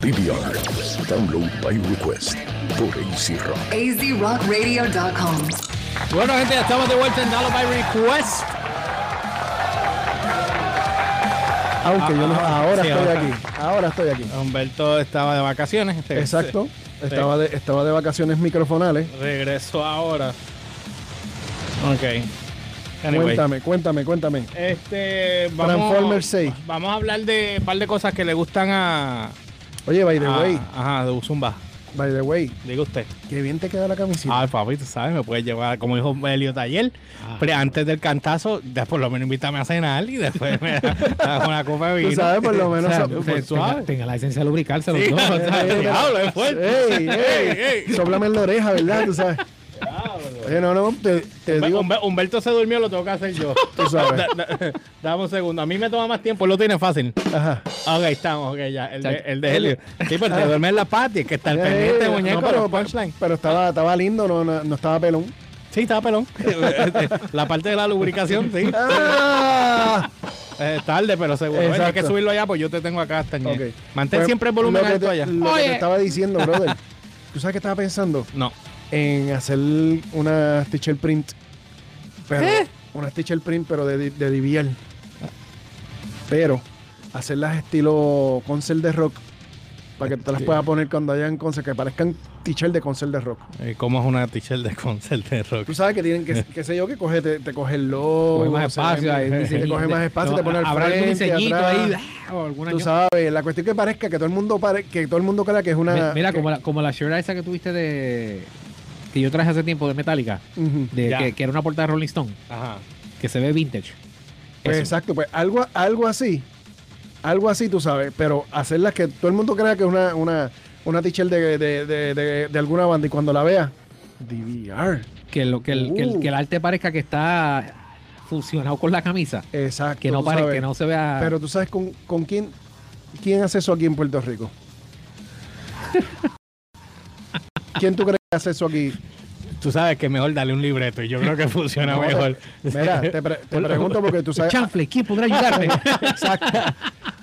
DVR. Download by request por AC Rock. azrockradio.com. Bueno, gente, ya estamos de vuelta en Download by Request. Aunque yo no, Ah, ahora sí, estoy ahora. aquí. Ahora estoy aquí. Humberto estaba de vacaciones. este- Exacto. Estaba de, estaba de vacaciones microfonales. Regresó ahora. Ok. Anyway. Cuéntame, cuéntame, cuéntame. Este, vamos, Transformers 6. Vamos a hablar de un par de cosas que le gustan a. Oye, by the a- way, Ajá, de Zumba. by the way, Diga usted. qué bien te queda la camisita. Ah, papi, tú sabes, me puedes llevar, como dijo Elliot ayer, pero antes del cantazo, ya por lo menos invítame a cenar y después me das una copa de vino. Tú sabes, por lo menos. O sea, so- pues, suave. tenga, tenga la licencia de lubricarse los Sí, dos. o sea, Ey, diablo, es fuerte. ¡Ey, ey! Sóplame en la oreja, ¿verdad? Tú sabes. Oye, no, no, te, te digo, Humber- Humberto se durmió, lo tengo que hacer yo. tú sabes. Da- da- Dame un segundo. A mí me toma más tiempo, él lo tiene fácil. Ajá. Ok, estamos, ok, ya. El de, el de Helio. Sí, pero te duerme en la pati, que está el Eh, pendiente, no, muñeco, pero, los punchline. pero estaba, estaba lindo, no, no, no estaba pelón. Sí, estaba pelón. la parte de la lubricación, sí. ¡Ah! Eh, tarde, pero seguro. Bueno, hay que subirlo allá, pues yo te tengo acá hasta Ok. Mantén Pues, siempre el volumen alto te- allá. Lo que te estaba diciendo, brother. ¿Tú sabes qué estaba pensando? No. En hacer una teacher print. Pero, Una teacher print, pero de, de. Pero hacerlas estilo concert de rock. Para que te las puedas poner cuando hayan concert, que parezcan teacher de concert de rock. Eh, ¿Cómo es una t-shirt de concert de rock? Tú sabes que tienen que, qué sé yo, que coge, te, te coge el logo. Coge más espacio ahí. te coge más espacio, te pone al Habrá algún frente, diseñito atrás. ahí. ah, o alguna Tú sabes, la cuestión que parezca que todo el mundo pare, que todo el mundo crea que es una. Mi- Mira, que- como la, como la shirt esa que tuviste de. Que yo traje hace tiempo de Metallica. De, que, que era una portada de Rolling Stone. Ajá. Que se ve vintage. Pues Eso. exacto, pues algo, algo así. Algo así, tú sabes, pero hacerlas que todo el mundo crea que es una, una, una teacher de, de, de, de- de alguna banda y cuando la vea, DVR. Que, lo, que, el, que, el, Uh. que el arte parezca que está fusionado con la camisa. Exacto. Que no, tú pare, sabes. que no se vea. Pero tú sabes con, con quién, quién hace eso aquí en Puerto Rico. ¿Quién tú crees que hace eso aquí? Tú sabes que es mejor darle un libreto y yo creo que funciona No, mejor. Mira, te, pre- te pregunto porque tú sabes. Chanfle, ¿quién podrá ayudarme? Exacto.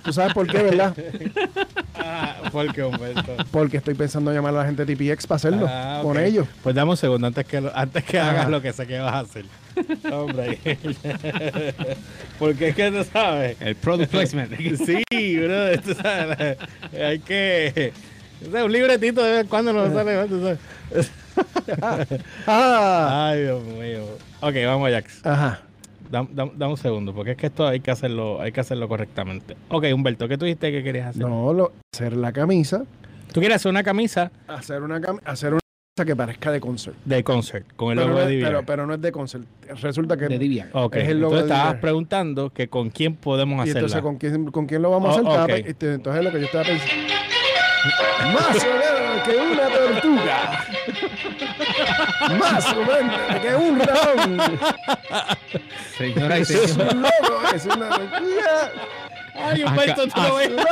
Tú sabes por qué, ¿verdad? Ah, ¿Por qué, Humberto? Porque estoy pensando llamar a la gente de TPX para hacerlo Ah, con ellos. Pues dame un segundo antes que, lo- antes que hagas lo que sé que vas a hacer. Hombre. Porque es que tú sabes. el product placement. Sí, bro. Tú sabes. Hay que. o sea, un libretito de vez en cuando no sale. Ah, Ay, Dios mío. Ok, vamos, Jax. ajá. Dame, dame- dame un segundo, porque es que esto hay que hacerlo, hay que hacerlo correctamente. Ok, Humberto, ¿qué tú dijiste que querías hacer? No, lo, hacer la camisa, Tú quieres hacer una camisa hacer una cam- hacer una camisa que parezca de concert. de concert con el Pero logo no, de DVR. pero, pero no es de concert. Resulta que de DVR. Ok, es el logo entonces de estabas DVR. preguntando que con quién podemos y hacerla. entonces ¿con quién, con quién lo vamos a Oh, hacer. Estaba ok. pe- este, entonces lo que yo estaba pensando. Más que una tortuga. Más o menos que un ratón. Señora es señor. un logo, es una. Ay, Humberto, tú lo ves. Logo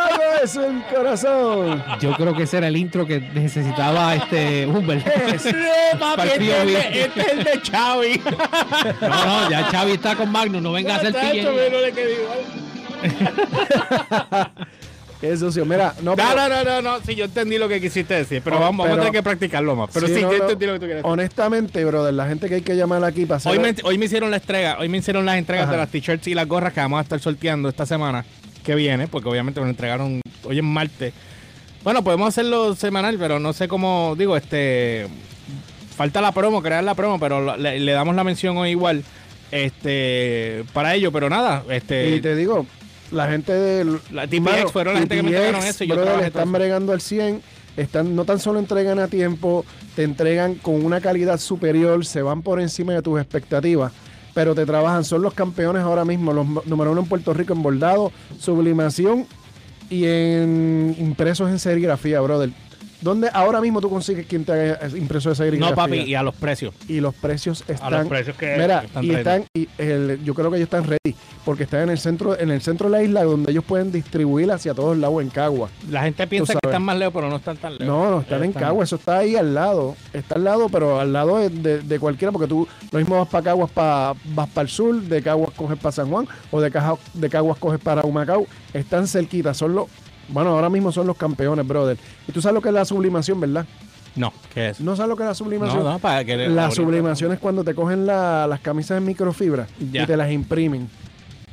es un corazón. Yo creo que ese era el intro que necesitaba este Humbert. Papi, este, es el de- POV. este es el de Xavi. No, no, ya Xavi está con Magnus, no venga a hacer pero no le Qué sucio. Mira, no, No, pero- no, no, no, sí, yo entendí lo que quisiste decir, pero Oh, vamos, vamos a tener que practicarlo más. Pero sí, Sí, no, yo entendí lo que tú quieres decir. honestamente, brother, la gente que hay que llamar aquí para. Hoy me, hoy me hicieron la entrega, hoy me hicieron las entregas Ajá. de las t-shirts y las gorras que vamos a estar sorteando esta semana que viene, porque obviamente me lo entregaron hoy en martes. Bueno, podemos hacerlo semanal, pero no sé cómo, digo, este, falta la promo, crear la promo, pero le damos la mención hoy igual, este, para ello, pero nada, este, Y te digo, la gente de. La TPX fueron la gente que me entregaron eso y yo brother, trabajé todo están bregando al 100. Están, no tan solo entregan a tiempo, te entregan con una calidad superior, se van por encima de tus expectativas, pero te trabajan. Son los campeones ahora mismo, los número uno en Puerto Rico en bordado, sublimación y en impresos en serigrafía, brother. ¿Dónde ahora mismo tú consigues quien te haga impreso serigrafía? no papi, y a los precios. y los precios están A los precios que mira están y ready. están y el- yo creo que ellos están ready porque están en el centro en el centro de la isla donde ellos pueden distribuir hacia todos lados en Cagua La gente piensa que están más lejos, pero no están tan lejos. no no están en Cagua eso está ahí al lado está al lado pero al lado de, de- de cualquiera porque tú lo mismo vas para Caguas pa- vas para el sur de Caguas coges para San Juan o de, Caja- de Caguas coges para Humacao están cerquitas son los Bueno, ahora mismo son los campeones, brother. Y tú sabes lo que es la sublimación, ¿verdad? No, ¿qué es? ¿No sabes lo que es la sublimación? No, no, para que La sublimación es cuando te cogen la- las camisas en microfibra Ya. y te las imprimen.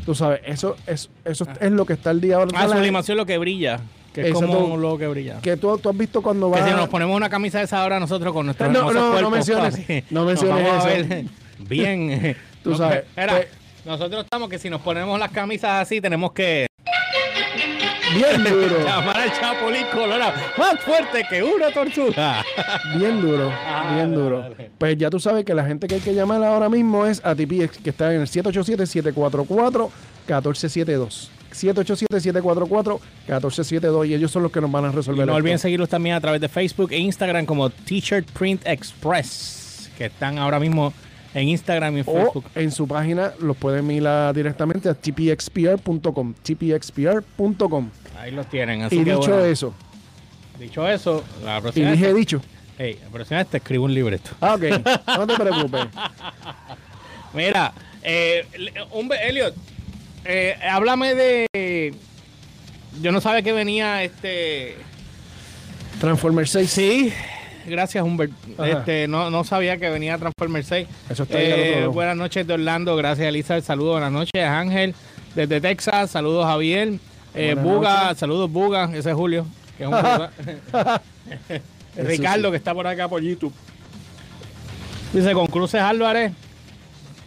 Tú sabes, eso, es, eso es lo que está el día ahora. Ah, La- sublimación lo que brilla. Que es como lo que brilla. Que tú, tú has visto cuando Que vas... si nos ponemos una camisa de esa ahora nosotros con nuestros No, no, no menciones- no menciones vamos a eso. ver bien. Tú no, sabes, pues- nosotros estamos que si nos ponemos las camisas así tenemos que Bien duro, llamar al Chapulín Colorado más fuerte que una tortuga. bien duro, Ah, bien duro. dale. Pues ya tú sabes que la gente que hay que llamar ahora mismo es a TPX, que está en el 787-744-1472. 787-744-1472 y ellos son los que nos van a Y resolver no esto. olviden seguirlos también a través de Facebook e Instagram como T-Shirt Print Express, que están ahora mismo en Instagram y en o Facebook. en su página los pueden ir a- directamente a tpxpr.com tpxpr.com Ahí los tienen. Así y que, dicho bueno, eso dicho eso, la y dije vez, dicho Ey, la próxima vez te escribo un libreto. ah ok no te preocupes Mira, eh, un, Elliot, eh, háblame de. Yo no sabía que venía este. Transformers 6 Sí, gracias, Humbert. Este, no, no sabía que venía Transformers 6. Eso está Eh, buenas noches de Orlando, gracias Elisa. Saludos, buenas noches, Ángel. Desde Texas, saludos Javier. Eh, Buga, noches. saludos Buga, ese es Julio. Que es un. Ricardo, sí. que está por acá por YouTube. Dice con Cruces Álvarez,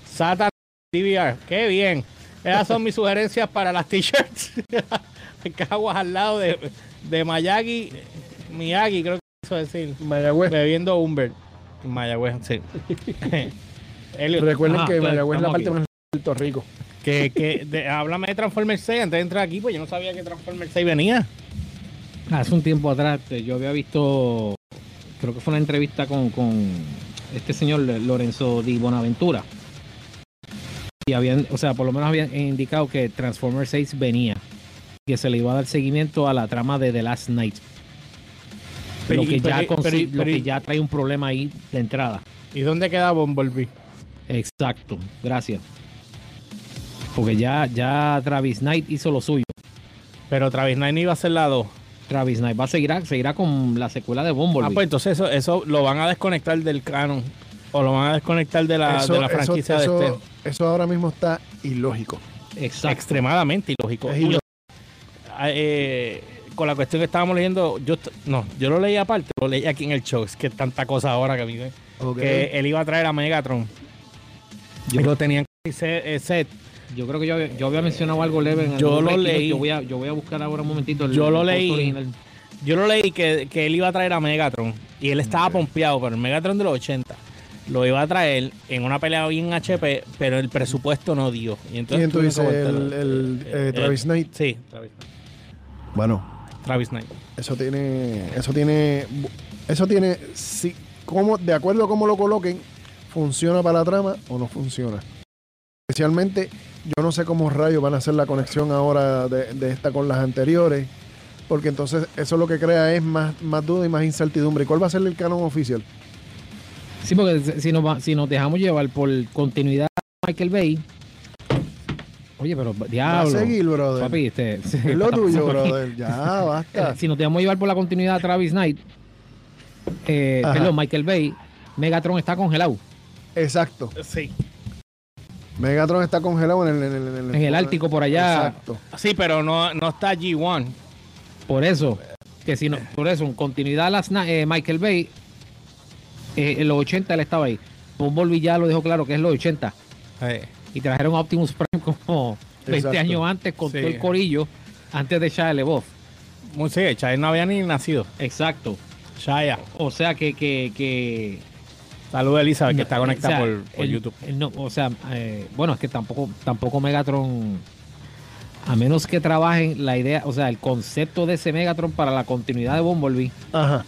Satan DVR. Qué bien. Esas son mis sugerencias para las t-shirts. Caguas al lado de, de Miyagi, Miyagi, creo eso decir. Mayagüez Bebiendo Humbert. Mayagüez, sí. Recuerden Ajá, que Mayagüez es la parte más de Puerto Rico que, que de- háblame de Transformers 6 antes de entrar aquí, pues yo no sabía que Transformers 6 venía. Hace un tiempo atrás eh, yo había visto, creo que fue una entrevista con, con este señor Lorenzo Di Bonaventura. Y habían, o sea, por lo menos habían indicado que Transformers 6 venía. Que se le iba a dar seguimiento a la trama de The Last Night. Pero lo, que ya pero- consi- pero- lo que ya trae un problema ahí de entrada. ¿Y dónde queda Bumblebee? Exacto, gracias. Porque ya, ya Travis Knight hizo lo suyo. Pero Travis Knight no iba a ser la 2. Travis Knight va a seguir, seguirá con la secuela de Bumblebee. Ah, pues entonces eso, eso lo van a desconectar del canon. O lo van a desconectar de la, eso, de la eso- franquicia eso- de este. eso ahora mismo está ilógico Exacto. Extremadamente ilógico. Es ilógico. ah, eh, con la cuestión que estábamos leyendo, yo no, yo lo leí aparte, lo leí aquí en el show. Es que tanta cosa ahora que Ok. que él iba a traer a Megatron. Yo- y lo tenían que set. Yo creo que yo, había- yo había mencionado algo leve en el Yo lo break, leí. Yo voy, a, yo voy a buscar ahora un momentito el Yo lo el leí. original. Yo lo leí que, que él iba a traer a Megatron y él estaba pompeado, pero el Megatron de los 80 lo iba a traer en una pelea bien HP, pero el presupuesto no dio. Y entonces ¿Quién tú dices? El, el, eh, Eh, Travis Knight. Sí, Travis Knight. Bueno, Travis Knight. eso tiene, eso tiene, eso tiene, si, cómo, de acuerdo a cómo lo coloquen, funciona para la trama o no funciona. Especialmente, yo no sé cómo rayos van a hacer la conexión ahora de, de esta con las anteriores, porque entonces eso lo que crea es más, más duda y más incertidumbre. ¿Y cuál va a ser el canon oficial? Sí, porque si nos, si nos dejamos llevar por continuidad de Michael Bay. Oye, pero Va a diablo. seguir, brother. Papi, este, es lo tuyo, brother. Ya, basta. si nos dejamos llevar por la continuidad de Travis Knight, eh, perdón, Michael Bay, Megatron está congelado. Exacto. Sí. Megatron está congelado en el, en el, En el Ártico por allá. Exacto. Sí, pero no, no está G1. Por eso, que si no, por eso, en continuidad las eh, Michael Bay, eh, en los 80 él estaba ahí. Bumblebee ya lo dejó claro que es los 80. Eh, Y trajeron a Optimus Prime como 20 Exacto. años antes con Sí. todo el corillo, antes de Shia LeBoff. sí, Chai no había ni nacido. Exacto. Shaya. O sea que, que, que Saludos a Elizabeth, que está o conectada sea, por, por el- YouTube. el no, o sea, eh, bueno, es que tampoco, tampoco Megatron, a menos que trabajen la idea, o sea, el concepto de ese Megatron para la continuidad de Bumblebee, Ajá.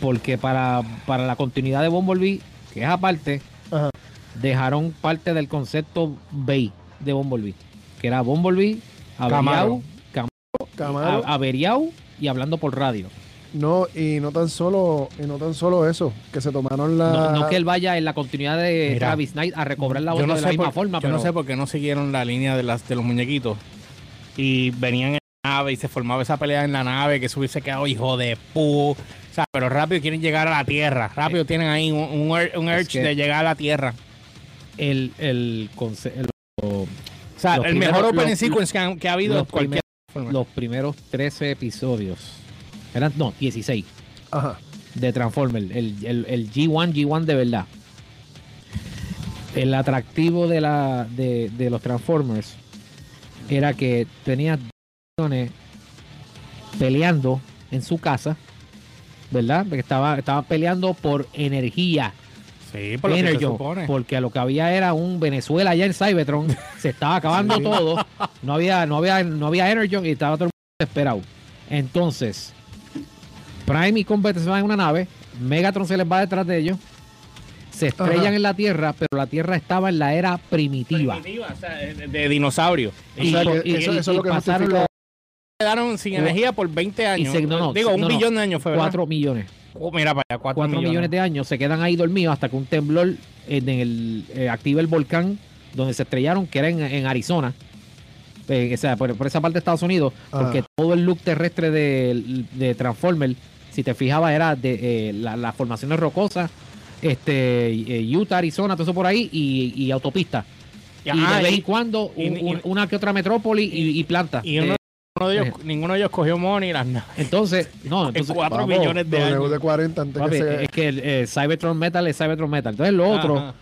porque para, para la continuidad de Bumblebee, que es aparte. Dejaron parte del concepto Bay de Bumblebee, que era Bumblebee, Camaro. Camaro. a- averiado y hablando por radio. No, y no tan solo, y no tan solo eso, que se tomaron la. No, no que él vaya en la continuidad de Mira, Travis Knight a recobrar la yo voz no de sé la misma por, forma, yo pero no sé por qué no siguieron la línea de las de los muñequitos y venían en la nave y se formaba esa pelea en la nave que se hubiese quedado hijo de pu. O sea, pero rápido quieren llegar a la Tierra. Rápido tienen ahí un, un, ur- un urge que- de llegar a la Tierra. El, el, el- O sea, mejor opening los- sequence que, han- que ha habido los cualquier los primeros 13 episodios. Eran, no, 16 Ajá. de Transformers. El, el, el G1, G1 de verdad. El atractivo de, la, de, de los Transformers era que tenía dos peleando en su casa, ¿verdad? Porque estaba, estaba peleando por energía. Sí, por lo que se Energon, supone. porque lo que había era un Venezuela allá en Cybertron, se estaba acabando todo, no había, no había, no había Energon y estaba todo el mundo desesperado. Entonces, Prime y Combat se van en una nave, Megatron se les va detrás de ellos, se estrellan Ajá. en la Tierra, pero la Tierra estaba en la era primitiva. Primitiva, o sea, de, de dinosaurio. O sea, que y- eso, y- eso es lo que pasaron justifica- los Quedaron sin energía por 20 años. se- no, no, Digo, un no, no. billón de años fue, ¿verdad? 4 millones. Oh, mira para allá, 4, 4 millones. de años se quedan ahí dormidos hasta que un temblor en el, eh, activa el volcán donde se estrellaron, que era en, en Arizona. Eh, o sea, por, por esa parte de Estados Unidos, porque Ajá. todo el look terrestre de, de Transformer, si te fijabas, era de eh, la- las formaciones rocosas, este, eh, Utah, Arizona, todo eso por ahí, y, y autopista. Y de ah, vez en cuando y- un- y- un- una que otra metrópoli y, y planta. Y uno, Eh, uno de ellos, ninguno de ellos cogió money las naves. entonces, no, En entonces, 4 Vamos, millones de años. de 40 antes Papi, que se... es que el eh, Cybertron Metal es Cybertron Metal. Entonces lo otro,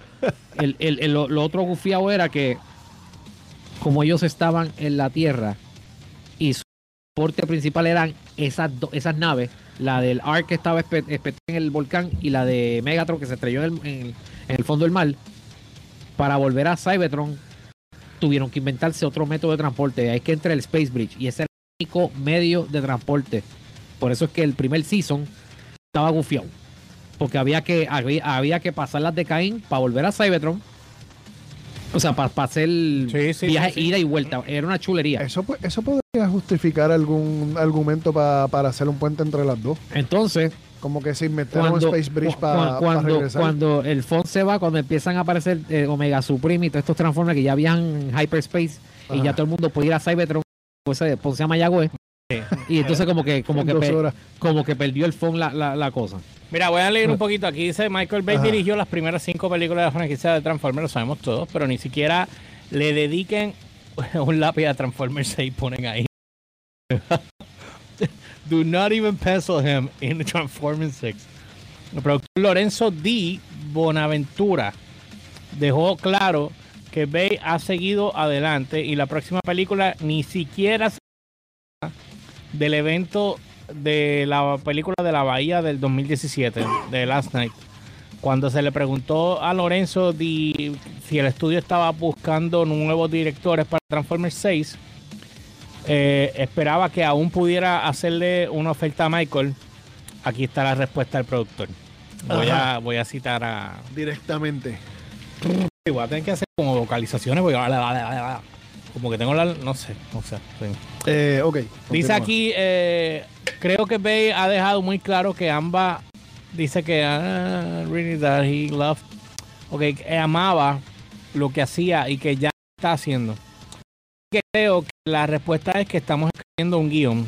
el, el- el- lo, lo otro gufiado era que como ellos estaban en la Tierra y su porte principal eran esas, do- esas naves, la del Ark que estaba en el volcán y la de Megatron que se estrelló en el, en el- en el fondo del mar, para volver a Cybertron tuvieron que inventarse otro método de transporte. Hay que entre el Space Bridge y ese era el único medio de transporte. Por eso es que el primer season estaba gufiado. Porque había que, había, había que pasar las de Caín para volver a Cybertron. O sea, para hacer Sí, sí, viaje sí, ida y vuelta. Era una chulería. Eso, eso podría justificar algún argumento pa- para hacer un puente entre las dos. Entonces, Como que se inventaron un cuando, Space Bridge cu- para cuando, regresar. cuando el Fon se va, cuando empiezan a aparecer eh, Omega Supreme y todos estos Transformers que ya en hyperspace y ya todo el mundo puede ir a Cybertron, pues se Ponce a Mayagüez. Y entonces como que, como que, como que perdió el Fon la, la, la cosa. Mira, voy a leer un poquito. Aquí dice Michael Bay Ajá. dirigió las primeras cinco películas de la franquicia de Transformers, lo sabemos todos, pero ni siquiera le dediquen un lápiz a Transformers 6 ponen ahí. Do not even pencil him in Transformers 6. El productor Lorenzo D. Bonaventura dejó claro que Bay ha seguido adelante y la próxima película ni siquiera del evento de la película de la Bahía del 2017, de Last Night, cuando se le preguntó a Lorenzo di- si el estudio estaba buscando nuevos directores para Transformers 6, eh, esperaba que aún pudiera hacerle una oferta a Michael. Aquí está la respuesta del productor. Voy, a, voy a citar a... Directamente. A tener que hacer como vocalizaciones, porque como que tengo la... No sé, no sé. Eh, ok. Dice aquí, eh, creo que Bay ha dejado muy claro que ambas dice que ah, really that he loved, ok, que amaba lo que hacía y que ya está haciendo. Creo que la respuesta es que estamos escribiendo un guion.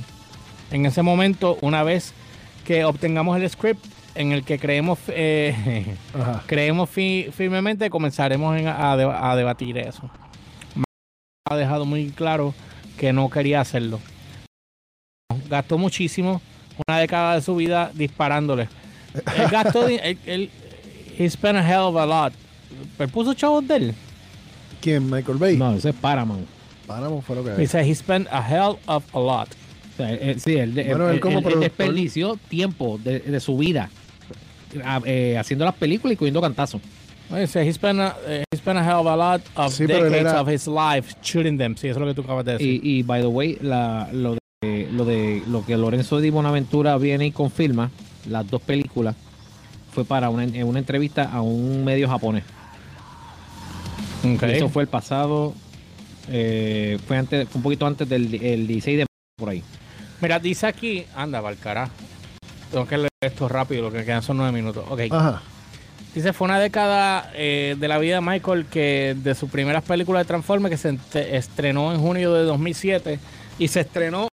En ese momento, una vez que obtengamos el script en el que creemos eh, creemos fi- firmemente, comenzaremos en- a, deba- a debatir eso. Ha dejado muy claro que no quería hacerlo. Gastó muchísimo, una década de su vida disparándole. Él gastó, él, él- he spent a hell of a lot. Pero puso chavos de él. ¿Quién? Michael Bay. No, eso es Paramount. Paramount fue lo que Dice, he spent a hell of a lot. O sea, eh, sí, él, Bueno, él él- como él desperdició tiempo de, de su vida a- eh, haciendo las películas y cogiendo cantazos. Dice, he spent a, eh, he spent a hell of a lot of Sí, decades era- of his life shooting them. Sí, eso es lo que tú acabas de decir. Y, y, by the way, la- lo, de, lo de lo que Lorenzo Di Bonaventura viene y confirma, las dos películas, fue para una, en una entrevista a un medio japonés. Ok. Y Eso fue el pasado, eh, fue antes, fue un poquito antes del el 16 de por ahí. Mira, dice aquí, anda, Valcará. Tengo que leer esto rápido, lo que quedan son nueve minutos. Ok. Ajá. Dice, fue una década eh, de la vida de Michael que de sus primeras películas de Transformers que se estrenó en junio de 2007 y se estrenó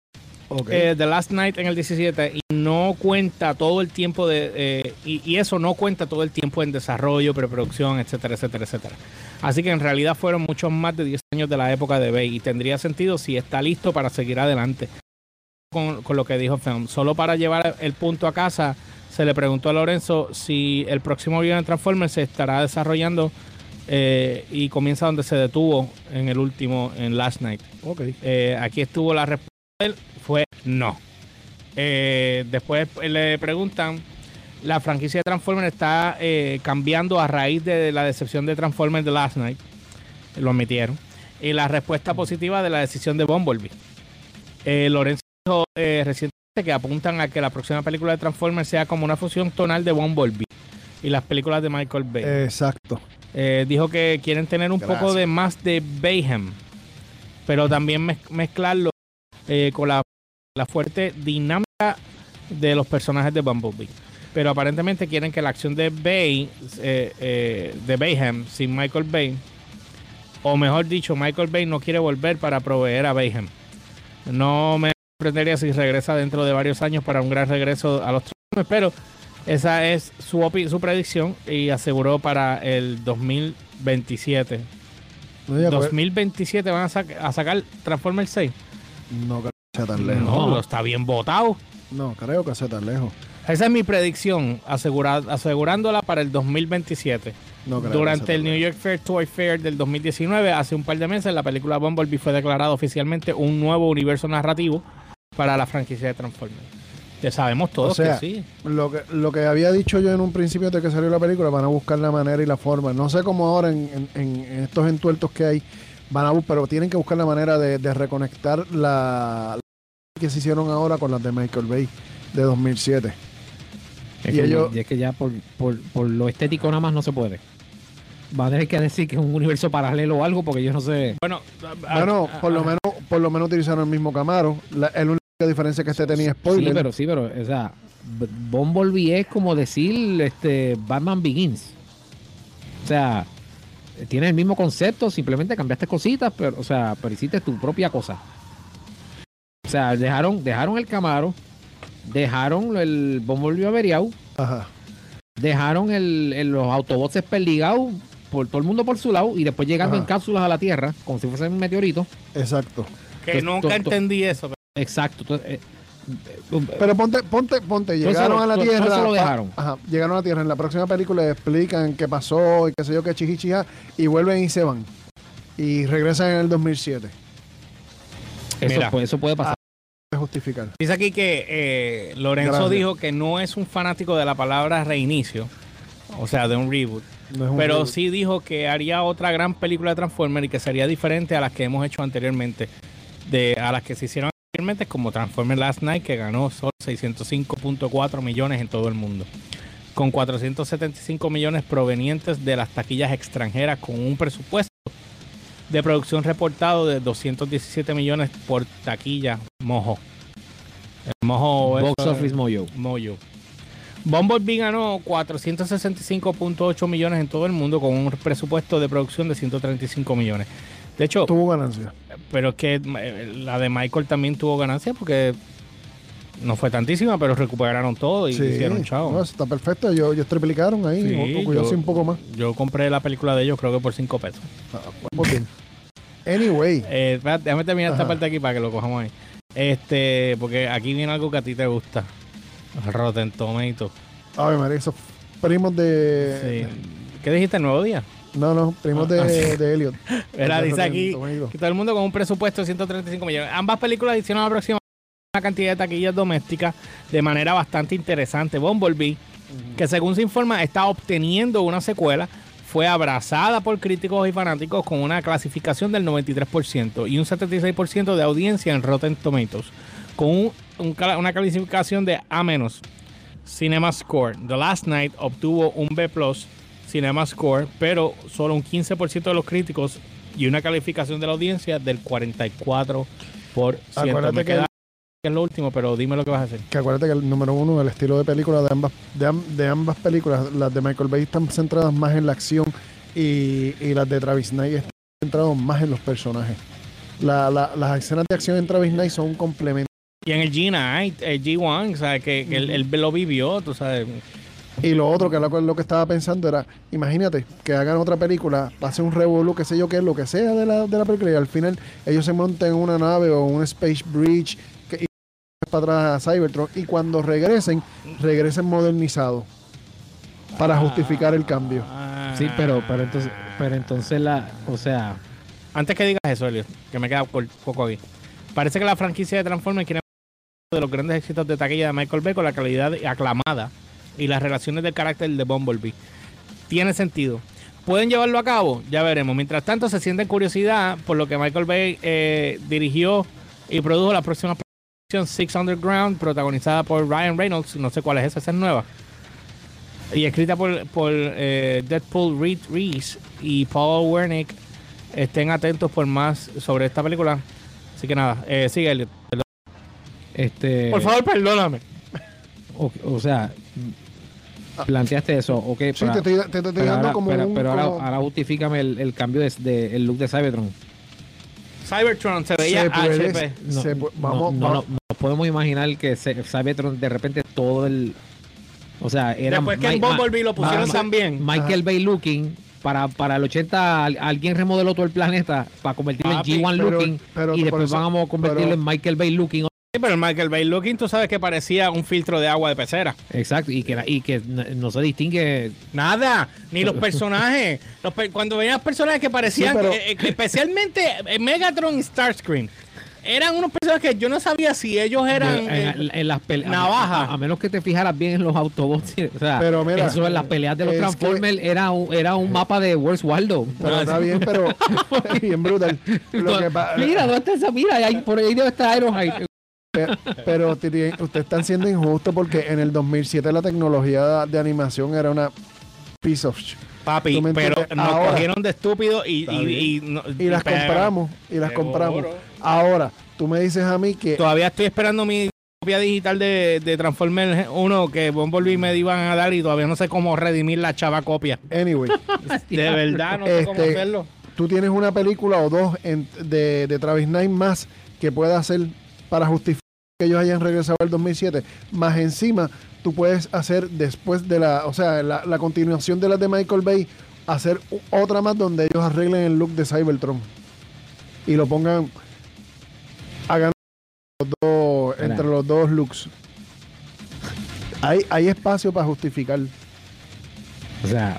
eh, The Last Night en el 17 y no cuenta todo el tiempo de eh, y, y eso no cuenta todo el tiempo en desarrollo, preproducción, etcétera, etcétera, etcétera. Así que en realidad fueron muchos más de 10 años de la época de Bay y tendría sentido si está listo para seguir adelante con, con lo que dijo Film. Solo para llevar el punto a casa, se le preguntó a Lorenzo si el próximo video de Transformers se estará desarrollando eh, y comienza donde se detuvo en el último, en Last Night. Ok. Eh, aquí estuvo la respuesta de él, fue no. Eh, después le preguntan, la franquicia de Transformers está eh, cambiando a raíz de la decepción de Transformers The Last Night. Lo admitieron. Y la respuesta positiva de la decisión de Bumblebee. Eh, Lorenzo dijo eh, recientemente que apuntan a que la próxima película de Transformers sea como una fusión tonal de Bumblebee y las películas de Michael Bay. Exacto. Eh, dijo que quieren tener un Gracias. poco de más de Bayhem, pero también mez- mezclarlo eh, con la, la fuerte dinámica de los personajes de Bumblebee. Pero aparentemente quieren que la acción de Bay, eh, eh, de Bayhem, sin Michael Bay, o mejor dicho, Michael Bay no quiere volver para proveer a Bayhem. No me sorprendería si regresa dentro de varios años para un gran regreso a los Transformers, pero esa es su, su predicción y aseguró para el 2027. No, ya, pues, 2027 van a, sac- a sacar Transformers 6. no sea tan lejos. No, No. está bien votado. No, creo que sea tan lejos. Esa es mi predicción, asegura- asegurándola para el 2027. No creo que Durante el New. York Fair Toy Fair del 2019, hace un par de meses, la película Bumblebee fue declarada oficialmente un nuevo universo narrativo para la franquicia de Transformers. Ya sabemos todos O sea, que sí. Lo que, lo que había dicho yo en un principio de que salió la película, van a buscar la manera y la forma. No sé cómo ahora en, en- en- en estos entuertos que hay, van a bus- pero tienen que buscar la manera de, de reconectar la que se hicieron ahora con las de Michael Bay de 2007. Es, Y que, ellos- y es que ya por, por, por lo estético nada más no se puede. Va a tener que decir que es un universo paralelo o algo porque yo no sé. Bueno, Bueno, por lo menos por lo menos utilizaron el mismo Camaro. La, la única diferencia que este tenía spoiler. Sí, pero sí, pero, o sea, B- Bumblebee es como decir este Batman Begins. O sea, tiene el mismo concepto, simplemente cambiaste cositas, pero, o sea, pero hiciste tu propia cosa. O sea, dejaron, dejaron el Camaro, dejaron el Bumblebee averiado, Ajá. dejaron el, el- los autobots desperdigados por todo el mundo por su lado y después llegando Ajá. en cápsulas a la Tierra, como si fuese un meteorito. Exacto. que nunca to- to- entendí eso. Exacto. Entonces, eh, eh, Pero ponte, ponte, ponte, llegaron eso a la Tierra. eso lo dejaron. Ajá, llegaron a la Tierra. En la próxima película explican qué pasó y qué sé yo, qué chichichija, y vuelven y se van. Y regresan en el 2007. eso, Mira. puede- eso puede pasar. Justificar. Dice aquí que eh, Lorenzo Gracias. dijo que no es un fanático de la palabra reinicio, o sea, de un reboot, No es un pero reboot. sí dijo que haría otra gran película de Transformers y que sería diferente a las que hemos hecho anteriormente, de a las que se hicieron anteriormente como Transformers Last Night que ganó solo 605.4 millones en todo el mundo, con 475 millones provenientes de las taquillas extranjeras con un presupuesto de producción reportado de 217 millones por taquilla mojo. El mojo Box eso Office Mojo. Moyo. Bumblebee ganó 465.8 millones en todo el mundo con un presupuesto de producción de 135 millones. De hecho, Tuvo ganancia. pero es que eh, la de Michael también tuvo ganancia porque no fue tantísima, pero recuperaron todo y Sí. hicieron chao. No, eso está perfecto. Ellos, ellos triplicaron ahí. Sí, yo un poco más. Yo compré la película de ellos creo que por 5 pesos. Ah, pues bien. Anyway. Eh, espérate, déjame terminar esta parte aquí para que lo cojamos ahí. Este, porque aquí viene algo que a ti te gusta. Rotten Tomatoes. A ver, María, esos primos de. Sí. ¿Qué dijiste el nuevo día? No, no, primos de, Ah, de Elliot. Era, De dice aquí que todo el mundo con un presupuesto de 135 millones. Ambas películas hicieron aproximadamente una cantidad de taquillas domésticas de manera bastante interesante. Bumblebee, que según se informa está obteniendo una secuela, fue abrazada por críticos y fanáticos con una clasificación del 93% y un 76% de audiencia en Rotten Tomatoes, con un- un cala- una clasificación de A-. Cinema Score. The Last Night obtuvo un B Cinema Score, pero solo un 15% de los críticos y una calificación de la audiencia del 44%. Acuérdate Me que que es lo último, pero dime lo que vas a hacer. Que acuérdate que el número uno, el estilo de película de ambas, de, de ambas películas, las de Michael Bay están centradas más en la acción y, y las de Travis Knight están centradas más en los personajes. La- la- las escenas de acción en Travis Knight son un complemento. Y en el G9, el G1, o sea, que, que él, él lo vivió, tú sabes. Y lo otro que lo, lo que estaba pensando era, imagínate que hagan otra película, pase un revolú, qué sé yo qué, lo que sea de la, de la película, y al final ellos se monten en una nave o un space bridge para atrás a Cybertron, y cuando regresen, regresen modernizados para justificar el cambio. Sí, pero, pero entonces, pero entonces la, o sea, Antes que digas eso, Elio, que me queda poco aquí. Parece que la franquicia de Transformers quiere de los grandes éxitos de taquilla de Michael Bay con la calidad aclamada y las relaciones del carácter de Bumblebee. Tiene sentido. ¿Pueden llevarlo a cabo? Ya veremos. Mientras tanto, se siente curiosidad por lo que Michael Bay eh, dirigió y produjo la próxima producción Six Underground, protagonizada por Ryan Reynolds. No sé cuál es esa, esa es nueva. Y escrita por, por eh, Deadpool Reed Reese y Paul Wernick. Estén atentos por más sobre esta película. Así que nada, eh, sigue Elliot. Perdón. este, Por favor, perdóname. o, o sea, planteaste eso, ok, Sí, pero- te estoy, te- te estoy pero dando ahora, como pero- un... pero ahora, como- ahora justifícame el, el cambio de, de- el look de Cybertron. Cybertron se veía Se puede- HP. No, Se vamos- no, vamos- no, no podemos imaginar que se- Cybertron de repente todo el, o sea, era Después que en Mi- Ma- Bumblebee lo pusieron Ma- también. Michael Bay looking para, para el 80 al- alguien remodeló todo el planeta para convertirlo Papi, en G1 pero- looking pero y después eso- vamos a convertirlo pero- en Michael Bay looking Sí, pero el Michael Bay Looking, tú sabes que parecía un filtro de agua de pecera. exacto y que y que no se distingue Nada, ni los personajes. Los per- cuando veían los personajes que parecían, Sí, pero- eh, eh, especialmente eh, Megatron y Starscream, eran unos personajes que yo no sabía si ellos eran. en, eh, en- en las peleas navaja. a, a menos que te fijaras bien en los Autobots o sea Pero mira, eso en las peleas de los que- Transformers era un, era un mapa de Where's Waldo Pero está bien, pero bien brutal. Lo que pa- mira dónde está esa mira ahí, por ahí debe estar Ironhide Pe- Pero Titi, ustedes están siendo injustos porque en el 2007 la tecnología de animación era una piece of sh- papi, ¿tú me pero nos Ahora- cogieron de estúpidos y, y, bien. y no- y las pero- compramos y las compramos. Ahora, tú me dices a mí que Todavía estoy esperando mi copia digital de, de Transformers 1 que Bumblebee me iban a dar y todavía no sé cómo redimir la chava copia. anyway, De verdad, no sé cómo Este, hacerlo. tú tienes una película o dos en- de, de Travis Knight más que pueda hacer para justificar que ellos hayan regresado al 2007, más encima tú puedes hacer después de la, o sea, la, la continuación de las de Michael Bay, hacer otra más donde ellos arreglen el look de Cybertron y lo pongan, hagan los dos, entre los dos looks. Hay, hay espacio para justificar. o sea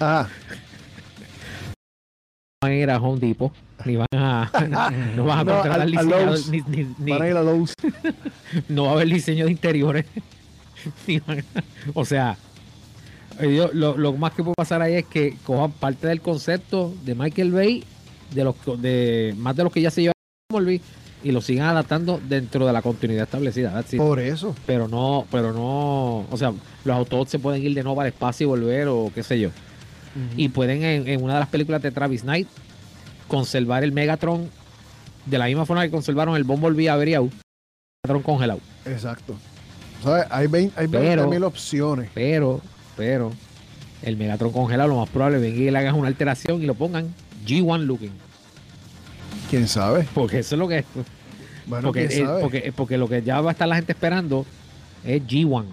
Ah, van a ir a Home Depot ni van a no van a No, contratar al- diseñador, ni, ni- ni- van a ir a Lowe's. no va a haber diseño de interiores Ni van a- o sea eh, yo- lo, lo más que puede pasar ahí es que cojan parte del concepto de Michael Bay de los de más de los que ya se llevan y lo sigan adaptando dentro de la continuidad establecida. Por eso. pero no pero no o sea los Autobots se pueden ir de nuevo al espacio y volver o qué sé yo y pueden en, en una de las películas de Travis Knight conservar el Megatron de la misma forma que conservaron el Bumblebee averiado Megatron congelado Exacto. ¿Sabes? Hay 20 hay Pero- mil opciones. pero pero el Megatron congelado lo más probable venga y le hagan una alteración y lo pongan G1 looking ¿Quién sabe? porque eso es lo que es Bueno, porque, quién sabe. porque, porque lo que ya va a estar la gente esperando es G1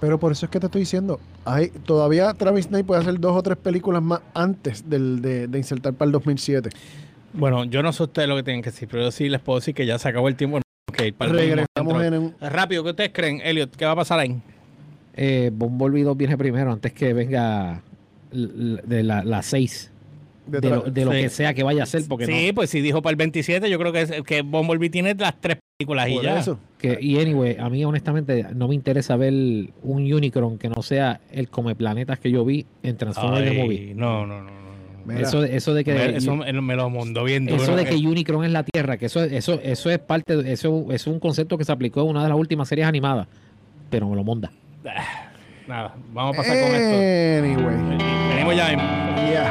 Pero por eso es que te estoy diciendo, hay, todavía Travis Knight puede hacer dos o tres películas más antes del, de, de insertar para el 2007. Bueno, yo no sé ustedes lo que tienen que decir, pero yo sí les puedo decir que ya se acabó el tiempo. Ok, para Regresamos en un... Rápido, ¿qué ustedes creen, Elliot? ¿Qué va a pasar ahí? eh, Bumblebee 2 viene primero antes que venga de la, la 6 de de, lo, de lo Sí. que sea que vaya a ser porque sí, no pues si dijo para el 27, yo creo que, es, que Bumblebee tiene las tres películas y ya. eso. que, y anyway a mí honestamente no me interesa ver un Unicron que no sea el come planetas que yo vi en Transformers the Ay, Movie no, no, no. no, no. Mira, eso, de- eso de que Me- eso me, lo mondó bien duro. eso de que Eh, Unicron es la Tierra que eso eso eso es parte de- eso es un concepto que se aplicó en una de las últimas series animadas pero me lo monda Nada, vamos a pasar con esto. Anyway. Venimos ya. en- Yeah.